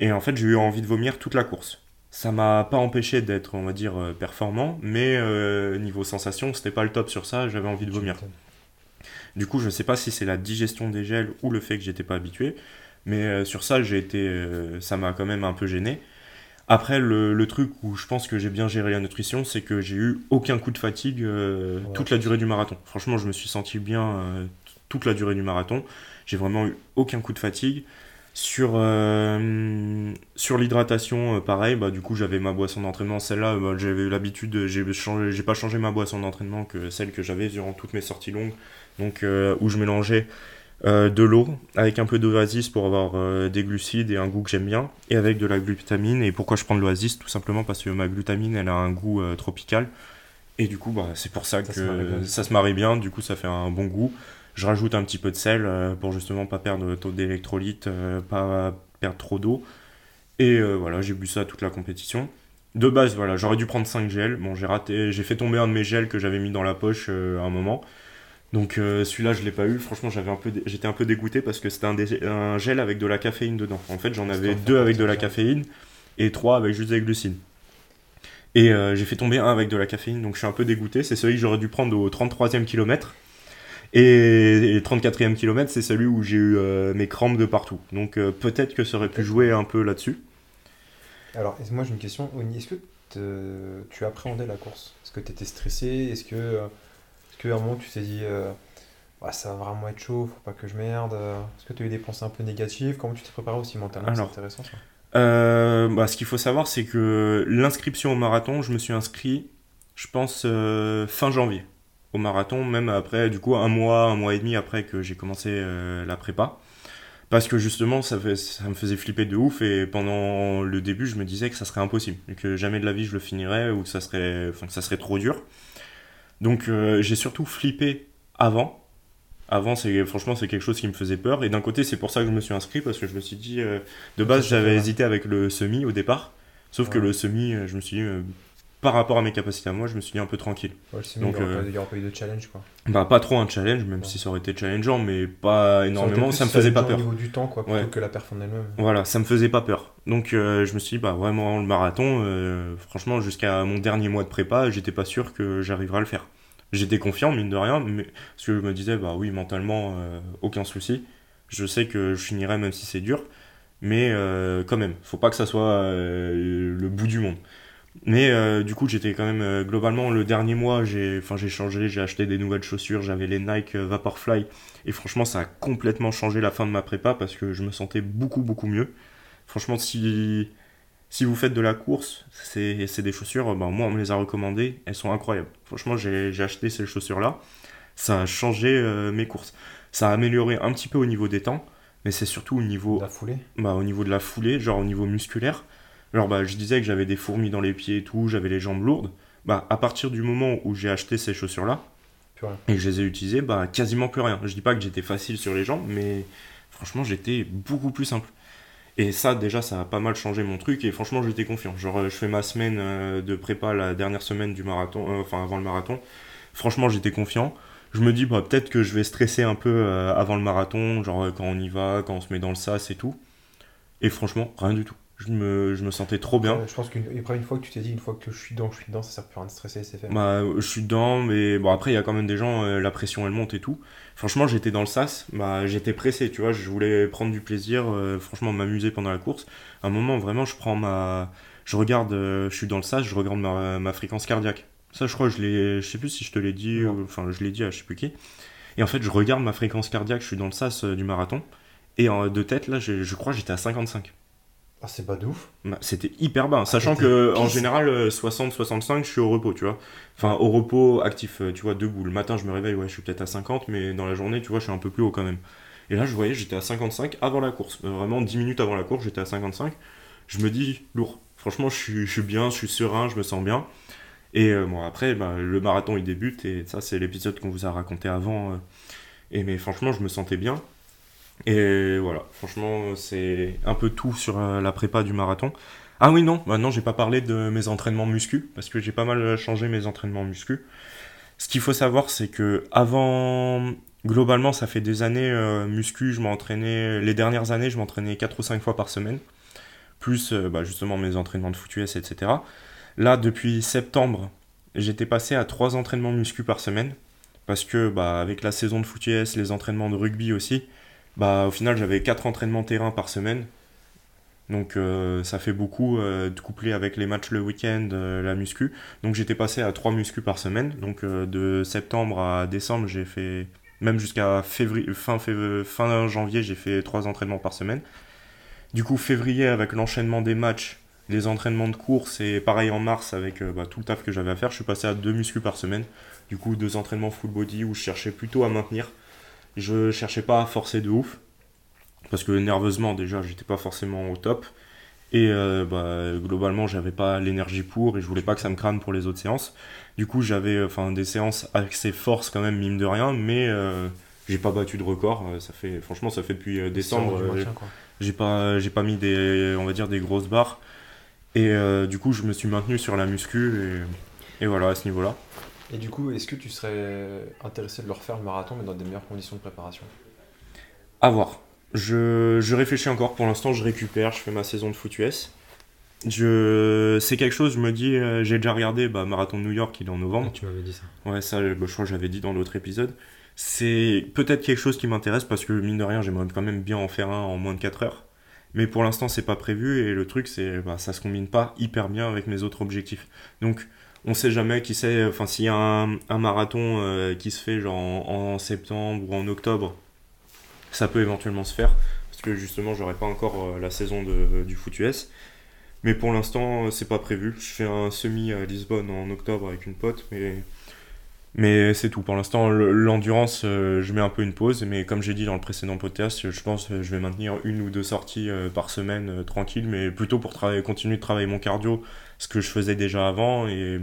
Et en fait, j'ai eu envie de vomir toute la course. Ça m'a pas empêché d'être, on va dire, euh, performant, mais euh, niveau sensation, c'était pas le top sur ça, j'avais envie de vomir. Du coup, je sais pas si c'est la digestion des gels ou le fait que j'étais pas habitué, mais euh, sur ça, j'ai été, euh, ça m'a quand même un peu gêné. Après, le, le truc où je pense que j'ai bien géré la nutrition, c'est que j'ai eu aucun coup de fatigue euh, Ouais. toute la durée du marathon. Franchement, je me suis senti bien euh, toute la durée du marathon. J'ai vraiment eu aucun coup de fatigue. Sur, euh, sur l'hydratation, pareil, bah, du coup j'avais ma boisson d'entraînement, celle-là, bah, j'avais l'habitude, j'ai j'ai pas changé ma boisson d'entraînement que celle que j'avais durant toutes mes sorties longues, donc où je mélangeais de l'eau avec un peu d'oasis pour avoir euh, des glucides et un goût que j'aime bien, et avec de la glutamine. Et pourquoi je prends de l'oasis? Tout simplement parce que ma glutamine, elle a un goût euh, tropical, et du coup bah, c'est pour ça, Ça que se ça se marie bien, du coup ça fait un bon goût. Je rajoute un petit peu de sel euh, pour justement pas perdre taux d'électrolyte, euh, pas perdre trop d'eau. Et euh, voilà, j'ai bu ça toute la compétition. De base, voilà, j'aurais dû prendre 5 gels. Bon, j'ai raté, j'ai fait tomber un de mes gels que j'avais mis dans la poche euh, à un moment. Donc euh, celui-là, je l'ai pas eu. Franchement, j'avais un peu, dé- j'étais un peu dégoûté parce que c'était un, dé- un gel avec de la caféine dedans. En fait, j'en avais deux avec de la caféine et trois avec juste des glucides. Et euh, j'ai fait tomber un avec de la caféine, donc je suis un peu dégoûté. C'est celui que j'aurais dû prendre au 33e kilomètre. Et, et 34e kilomètre, c'est celui où j'ai eu euh, mes crampes de partout. Donc peut-être que ça aurait pu jouer un peu là-dessus. Alors, moi j'ai une question. Oni, Est-ce que tu appréhendais la course? Est-ce que tu étais stressé? Est-ce que, qu'à un moment tu t'es dit euh, ça va vraiment être chaud, faut pas que je merde euh, Est-ce que tu as eu des pensées un peu négatives? Comment tu t'es préparé aussi mentalement? C'est intéressant ça. Euh, bah, ce qu'il faut savoir, c'est que l'inscription au marathon, je me suis inscrit, je pense, euh, fin janvier au marathon, même après, du coup, un mois, un mois et demi après que j'ai commencé la prépa. Parce que justement, ça, fait- ça me faisait flipper de ouf et pendant le début, je me disais que ça serait impossible, et que jamais de la vie je le finirais ou que ça serait, enfin, que ça serait trop dur. Donc, euh, j'ai surtout flippé avant. Avant, c'est franchement, c'est quelque chose qui me faisait peur. Et d'un côté, c'est pour ça que je me suis inscrit parce que je me suis dit, euh, de base, j'avais hésité avec le semi au départ. Sauf que le semi, euh, je me suis dit, par rapport à mes capacités à moi, je me suis dit un peu tranquille. Ouais, Donc, il n'y aura, euh, pas- eu de challenge quoi. Bah, pas trop un challenge, même Ouais. si ça aurait été challengeant, mais pas énormément. Ça me aurait été faisait pas peur. Au niveau du temps quoi, plutôt Ouais. que la perf en elle-même. Voilà, ça me faisait pas peur. Donc euh, je me suis dit, bah vraiment le marathon, euh, franchement jusqu'à mon dernier mois de prépa, j'étais pas sûr que j'arriverais à le faire. J'étais confiant, mine de rien, mais parce que je me disais, bah oui, mentalement, euh, aucun souci. Je sais que je finirai même si c'est dur, mais quand même, faut pas que ça soit le bout du monde. Mais euh, du coup, j'étais quand même euh, globalement le dernier mois, j'ai enfin j'ai changé, j'ai acheté des nouvelles chaussures, j'avais les Nike euh, Vaporfly et franchement, ça a complètement changé la fin de ma prépa parce que je me sentais beaucoup beaucoup mieux. Franchement, si si vous faites de la course, c'est des chaussures, ben, moi on me les a recommandées, elles sont incroyables. Franchement, j'ai j'ai acheté ces chaussures-là, ça a changé euh, mes courses. Ça a amélioré un petit peu au niveau des temps, mais c'est surtout au niveau La foulée. bah, au niveau de la foulée, genre au niveau musculaire. Alors bah, je disais que j'avais des fourmis dans les pieds et tout, j'avais les jambes lourdes. Bah, à partir du moment où j'ai acheté ces chaussures-là et que je les ai utilisées, bah, quasiment plus rien. Je dis pas que j'étais facile sur les jambes, mais franchement j'étais beaucoup plus simple. Et ça déjà ça a pas mal changé mon truc et franchement j'étais confiant. Genre euh, je fais ma semaine euh, de prépa la dernière semaine du marathon, euh, enfin avant le marathon. Franchement j'étais confiant. Je me dis bah peut-être que je vais stresser un peu avant le marathon, genre quand on y va, quand on se met dans le sas et tout. Et franchement rien du tout. Je me, je me sentais trop bien. Ouais, je pense qu'une après, une fois que tu t'es dit, une fois que je suis dedans, je suis dedans, ça sert plus à rien de stresser, c'est fait. Bah, je suis dedans, mais bon, après, il y a quand même des gens, euh, la pression elle monte et tout. Franchement, j'étais dans le sas, bah, j'étais pressé, tu vois, je voulais prendre du plaisir, euh, franchement, m'amuser pendant la course. À un moment, vraiment, je prends ma. Je regarde, euh, je suis dans le sas, je regarde ma, ma fréquence cardiaque. Ça, je crois, je l'ai. Je sais plus si je te l'ai dit, enfin, je l'ai dit à je sais plus qui. Et en fait, je regarde ma fréquence cardiaque, je suis dans le sas euh, du marathon. Et de tête, là, je, je crois j'étais à 55. Ah, c'est pas de ouf. Bah, C'était hyper bas, sachant t'étais que en général euh, 60-65 je suis au repos, tu vois. Enfin au repos actif, euh, tu vois, debout. Le matin je me réveille, ouais, je suis peut-être à 50, mais dans la journée, tu vois, je suis un peu plus haut quand même. Et là je voyais, j'étais à 55 avant la course. Euh, Vraiment 10 minutes avant la course, j'étais à 55. Je me dis, lourd. Franchement, je suis, je suis bien, je suis serein, je me sens bien. Et euh, bon, après, bah, le marathon il débute, et ça c'est l'épisode qu'on vous a raconté avant. euh. et mais franchement, je me sentais bien. Et voilà, franchement, c'est un peu tout sur euh, la prépa du marathon. Ah oui, non, maintenant j'ai pas parlé de mes entraînements muscu, parce que j'ai pas mal changé mes entraînements muscu. Ce qu'il faut savoir, c'est que avant, globalement, ça fait des années, euh, muscu, je m'entraînais, les dernières années, je m'entraînais 4 ou 5 fois par semaine. plus euh, bah, justement mes entraînements de foot US, etc. Là, depuis septembre, j'étais passé à trois entraînements muscu par semaine. Parce que bah, avec la saison de foot US, les entraînements de rugby aussi, bah, au final j'avais quatre entraînements terrain par semaine. Donc euh, ça fait beaucoup euh, de coupler avec les matchs le week-end, euh, la muscu. Donc j'étais passé à 3 muscu par semaine. Donc euh, de septembre à décembre, j'ai fait, même jusqu'à fin, fin janvier, j'ai fait 3 entraînements par semaine. Du coup, février, avec l'enchaînement des matchs, les entraînements de course et pareil en mars avec bah, tout le taf que j'avais à faire, je suis passé à 2 muscu par semaine. Du coup, deux entraînements full body où je cherchais plutôt à maintenir. Je cherchais pas à forcer de ouf. Parce que nerveusement, déjà, j'étais pas forcément au top. Et euh, bah, globalement, j'avais pas l'énergie pour et je voulais pas que ça me crame pour les autres séances. Du coup, j'avais enfin des séances assez forces quand même, mine de rien, mais euh, j'ai pas battu de record. Euh, Ça fait, franchement, ça fait depuis euh, décembre. Euh, j'ai pas, j'ai pas mis des, on va dire des grosses barres. Et euh, du coup, je me suis maintenu sur la muscu et, et voilà à ce niveau-là. Et du coup, est-ce que tu serais intéressé de le refaire le marathon, mais dans des meilleures conditions de préparation? À voir. Je, je réfléchis encore. Pour l'instant, je récupère. Je fais ma saison de foot US. Je, c'est quelque chose. Je me dis, euh, j'ai déjà regardé bah, marathon de New York. Il est en novembre. Tu m'avais dit ça. Ouais, ça, bah, je crois que j'avais dit dans l'autre épisode. C'est peut-être quelque chose qui m'intéresse parce que mine de rien, j'aimerais quand même bien en faire un en moins de 4 heures. Mais pour l'instant, c'est pas prévu et le truc, c'est bah, ça se combine pas hyper bien avec mes autres objectifs. Donc, on sait jamais qui sait. Enfin, s'il y a un, marathon euh, qui se fait genre en, septembre ou en octobre, ça peut éventuellement se faire parce que justement, j'aurai pas encore euh, la saison de, du foot US. Mais pour l'instant, euh, c'est pas prévu. Je fais un semi à Lisbonne en octobre avec une pote, mais mais c'est tout. Pour l'instant, le- l'endurance, euh, je mets un peu une pause. Mais comme j'ai dit dans le précédent podcast, je pense que je vais maintenir une ou deux sorties euh, par semaine euh, tranquille, mais plutôt pour continuer de travailler mon cardio, ce que je faisais déjà avant, et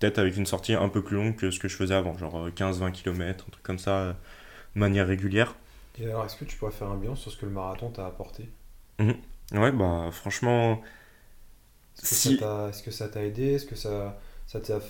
peut-être avec une sortie un peu plus longue que ce que je faisais avant, genre 15-20 km, un truc comme ça, euh, de manière régulière. Et alors, est-ce que tu pourrais faire un bilan sur ce que le marathon t'a apporté? Ouais, bah franchement, Est-ce que Si- ça t'a- est-ce que ça t'a aidé? Est-ce que ça, ça t'a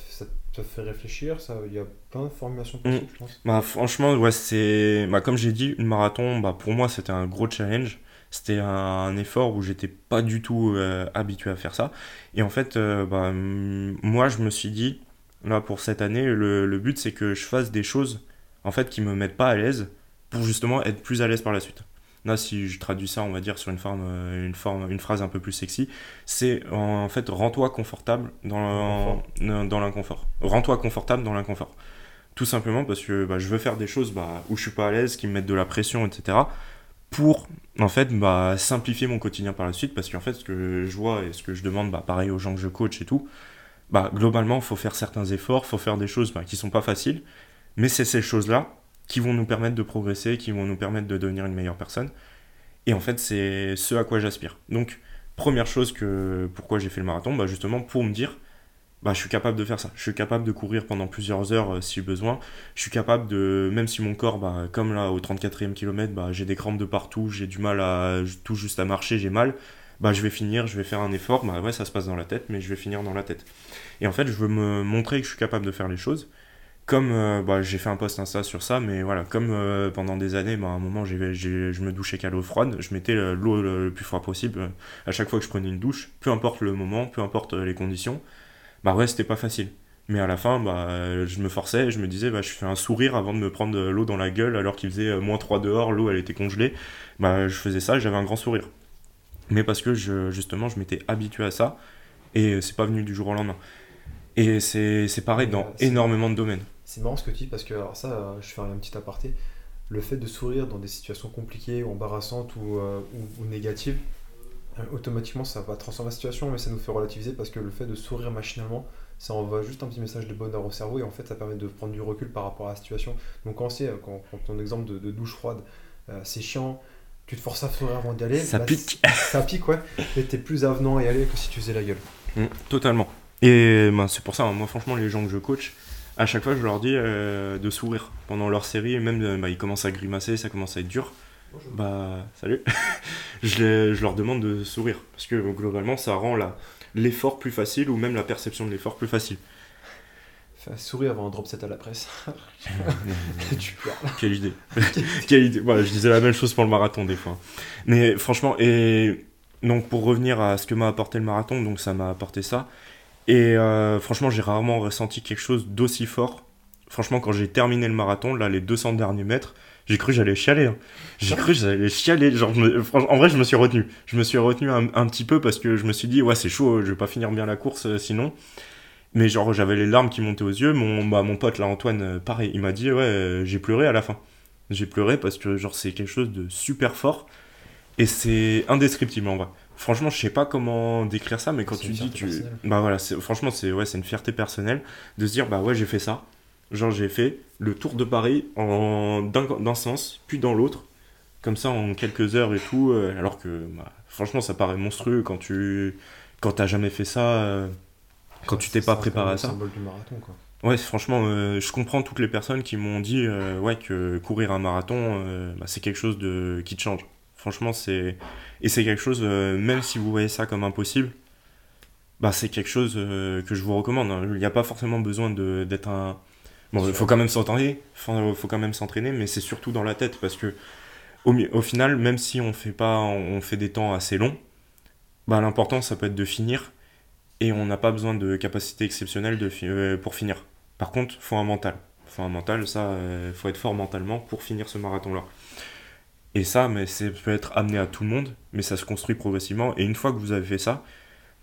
fait réfléchir? Ça, Il y a plein de formulations possibles, je pense. Bah franchement, ouais, c'est... Bah, comme j'ai dit, une marathon, bah, pour moi, c'était un gros challenge. C'était un effort où j'étais pas du tout euh, habitué à faire ça. Et en fait, euh, bah, moi, je me suis dit, là, pour cette année, le, le but, c'est que je fasse des choses, en fait, qui me mettent pas à l'aise, pour justement être plus à l'aise par la suite. Là, si je traduis ça, on va dire, sur une, forme, euh, une, forme, une phrase un peu plus sexy, c'est en fait, rends-toi confortable dans, dans l'inconfort. Rends-toi confortable dans l'inconfort. Tout simplement parce que bah, je veux faire des choses bah, où je suis pas à l'aise, qui me mettent de la pression, etc. Pour en fait bah, simplifier mon quotidien par la suite. Parce qu'en fait, ce que je vois et ce que je demande, bah, pareil aux gens que je coach et tout, bah, globalement, faut faire certains efforts, faut faire des choses bah, qui sont pas faciles. Mais c'est ces choses-là qui vont nous permettre de progresser, qui vont nous permettre de devenir une meilleure personne. Et en fait, c'est ce à quoi j'aspire. Donc, première chose que pourquoi j'ai fait le marathon, bah, justement pour me dire bah, je suis capable de faire ça. Je suis capable de courir pendant plusieurs heures euh, si besoin. Je suis capable de, même si mon corps, bah, comme là au 34e kilomètre, bah, j'ai des crampes de partout, j'ai du mal à tout juste à marcher, j'ai mal, bah, je vais finir, je vais faire un effort. Bah, ouais, ça se passe dans la tête, mais je vais finir dans la tête. Et en fait, je veux me montrer que je suis capable de faire les choses. Comme euh, bah, j'ai fait un post Insta sur ça, mais voilà, comme euh, pendant des années, bah, à un moment, je me douchais qu'à l'eau froide, je mettais l'eau le, le plus froid possible à chaque fois que je prenais une douche, peu importe le moment, peu importe les conditions bah ouais, c'était pas facile. Mais à la fin, bah, je me forçais, et je me disais, bah, je fais un sourire avant de me prendre de l'eau dans la gueule alors qu'il faisait euh, moins 3 dehors, l'eau elle était congelée. Bah, je faisais ça et j'avais un grand sourire. Mais parce que je, justement, je m'étais habitué à ça et c'est pas venu du jour au lendemain. Et c'est c'est pareil dans euh, énormément de domaines. C'est marrant ce que tu dis parce que, alors ça, euh, je fais un petit aparté. Le fait de sourire dans des situations compliquées ou embarrassantes ou, euh, ou, ou négatives, automatiquement ça va transformer la situation, mais ça nous fait relativiser parce que le fait de sourire machinalement, ça envoie juste un petit message de bonheur au cerveau et en fait ça permet de prendre du recul par rapport à la situation. Donc quand c'est, euh, quand, quand ton exemple de, de douche froide, euh, c'est chiant, tu te forces à sourire avant d'y aller. Ça bah, pique. Ça pique, ouais. Et t'es plus avenant à y aller que si tu faisais la gueule. Mm, totalement. Et ben, c'est pour ça, hein, moi franchement, les gens que je coach, à chaque fois je leur dis euh, de sourire pendant leur série, et même euh, bah, ils commencent à grimacer, ça commence à être dur. Bah, salut. je, leur demande de sourire. Parce que globalement, ça rend l'effort plus facile ou même la perception de l'effort plus facile. Fais un sourire avant un drop set à la presse. Tu. Quelle idée. Quelle idée. Voilà, je disais la même chose pour le marathon des fois. Mais franchement, et Donc pour revenir à ce que m'a apporté le marathon, donc ça m'a apporté ça. Et euh, franchement, j'ai rarement ressenti quelque chose d'aussi fort. Franchement, quand j'ai terminé le marathon, là, les 200 derniers mètres, j'ai cru que j'allais chialer. hein. J'ai cru que j'allais chialer. Genre, me- en vrai, je me suis retenu. Je me suis retenu un, un petit peu parce que je me suis dit, ouais, c'est chaud, je vais pas finir bien la course euh, sinon. Mais genre, j'avais les larmes qui montaient aux yeux. Mon, bah, mon pote, là, Antoine, euh, pareil, il m'a dit, ouais, euh, j'ai pleuré à la fin. J'ai pleuré parce que, genre, c'est quelque chose de super fort. Et c'est indescriptible en vrai. Franchement, je sais pas comment décrire ça, mais quand tu dis, tu. personnelle. Bah voilà, franchement, c'est ouais, c'est une fierté personnelle de se dire, bah ouais, j'ai fait ça. Genre, j'ai fait le tour de Paris en d'un sens, puis dans l'autre, comme ça en quelques heures et tout. euh, alors que, bah, franchement, ça paraît monstrueux quand tu quand t'as jamais fait ça, euh, quand tu t'es pas préparé à ça. symbole du marathon, quoi. Ouais, franchement, euh, je comprends toutes les personnes qui m'ont dit ouais, que courir un marathon, bah, c'est quelque chose de, qui te change. Franchement, c'est. Et c'est quelque chose, même si vous voyez ça comme impossible, bah, c'est quelque chose que je vous recommande. hein. Il n'y a pas forcément besoin d'être un. Bon, il faut quand même s'entraîner, faut, quand même s'entraîner, mais c'est surtout dans la tête parce que au, final, même si on fait pas, on fait des temps assez longs, bah, l'important ça peut être de finir et on n'a pas besoin de capacité exceptionnelle euh, pour finir. Par contre, faut un mental. Faut un mental, ça, euh, faut être fort mentalement pour finir ce marathon-là. Et ça, mais c'est peut être amené à tout le monde, mais ça se construit progressivement. Et une fois que vous avez fait ça,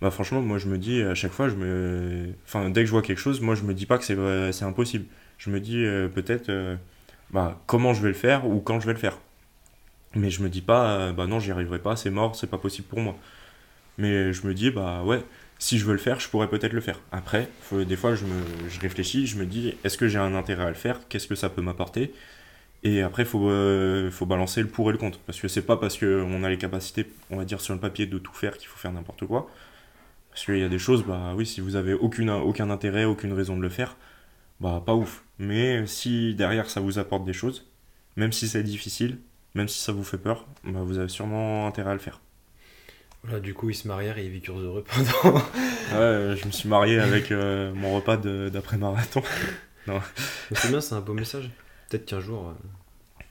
bah franchement, moi je me dis à chaque fois, je me, enfin dès que je vois quelque chose, moi je me dis pas que c'est impossible. Je me dis euh, peut-être, euh, bah comment je vais le faire ou quand je vais le faire. Mais je me dis pas, euh, bah non, j'y arriverai pas, c'est mort, c'est pas possible pour moi. Mais je me dis, bah ouais, si je veux le faire, je pourrais peut-être le faire. Après, des fois, je, me, réfléchis, je me dis, est-ce que j'ai un intérêt à le faire? Qu'est-ce que ça peut m'apporter? Et après, faut, faut balancer le pour et le contre. Parce que c'est pas parce qu'on a les capacités, on va dire, sur le papier de tout faire qu'il faut faire n'importe quoi. Parce qu'il y a des choses, bah oui, si vous avez aucune, aucun intérêt, aucune raison de le faire, bah pas ouf. Mais si derrière ça vous apporte des choses, même si c'est difficile, même si ça vous fait peur, bah vous avez sûrement intérêt à le faire. Voilà, du coup, ils se marièrent et ils vécurent heureux pendant. Ouais, je me suis marié avec euh, mon repas d'après-marathon. Mais c'est bien, c'est un beau message. Peut-être qu'un jour, euh,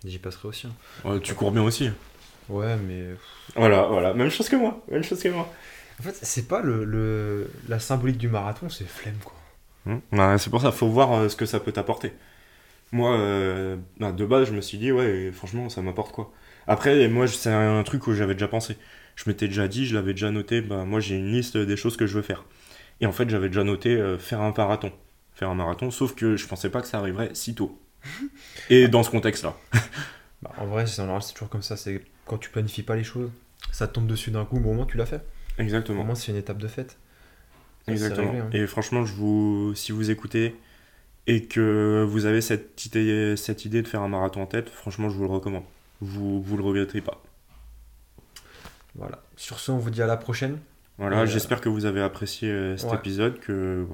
j'y passerai aussi. hein. Ouais, tu cours bien aussi. Ouais, mais. Voilà, voilà, même chose que moi, même chose que moi. En fait, c'est pas le, le- la symbolique du marathon, c'est flemme, quoi. Hmm. Ouais, c'est pour ça, faut voir euh, ce que ça peut t'apporter. Moi, euh, bah, de base, je me suis dit, ouais, franchement, ça m'apporte quoi. Après, moi, c'est un truc où j'avais déjà pensé. Je m'étais déjà dit, je l'avais déjà noté, bah, moi, j'ai une liste des choses que je veux faire. Et en fait, j'avais déjà noté euh, faire un marathon. Faire un marathon, sauf que je pensais pas que ça arriverait si tôt. Et dans ce contexte-là. Bah, en vrai, c'est toujours comme ça. C'est quand tu planifies pas les choses, ça te tombe dessus d'un coup. Au moins, tu l'as fait. Au Exactement. moins, c'est une étape de fête. Exactement. réglé, hein. Et franchement, je vous, si vous écoutez et que vous avez cette idée, cette idée de faire un marathon en tête, franchement, je vous le recommande. Vous, vous le regretterez pas. Voilà. Sur ce, on vous dit à la prochaine. Voilà, Et, j'espère que vous avez apprécié euh, cet ouais. épisode, que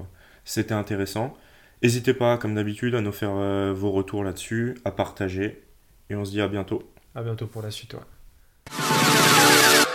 c'était intéressant. N'hésitez pas, comme d'habitude, à nous faire euh, vos retours là-dessus, à partager. Et on se dit à bientôt. À bientôt pour la suite. ouais.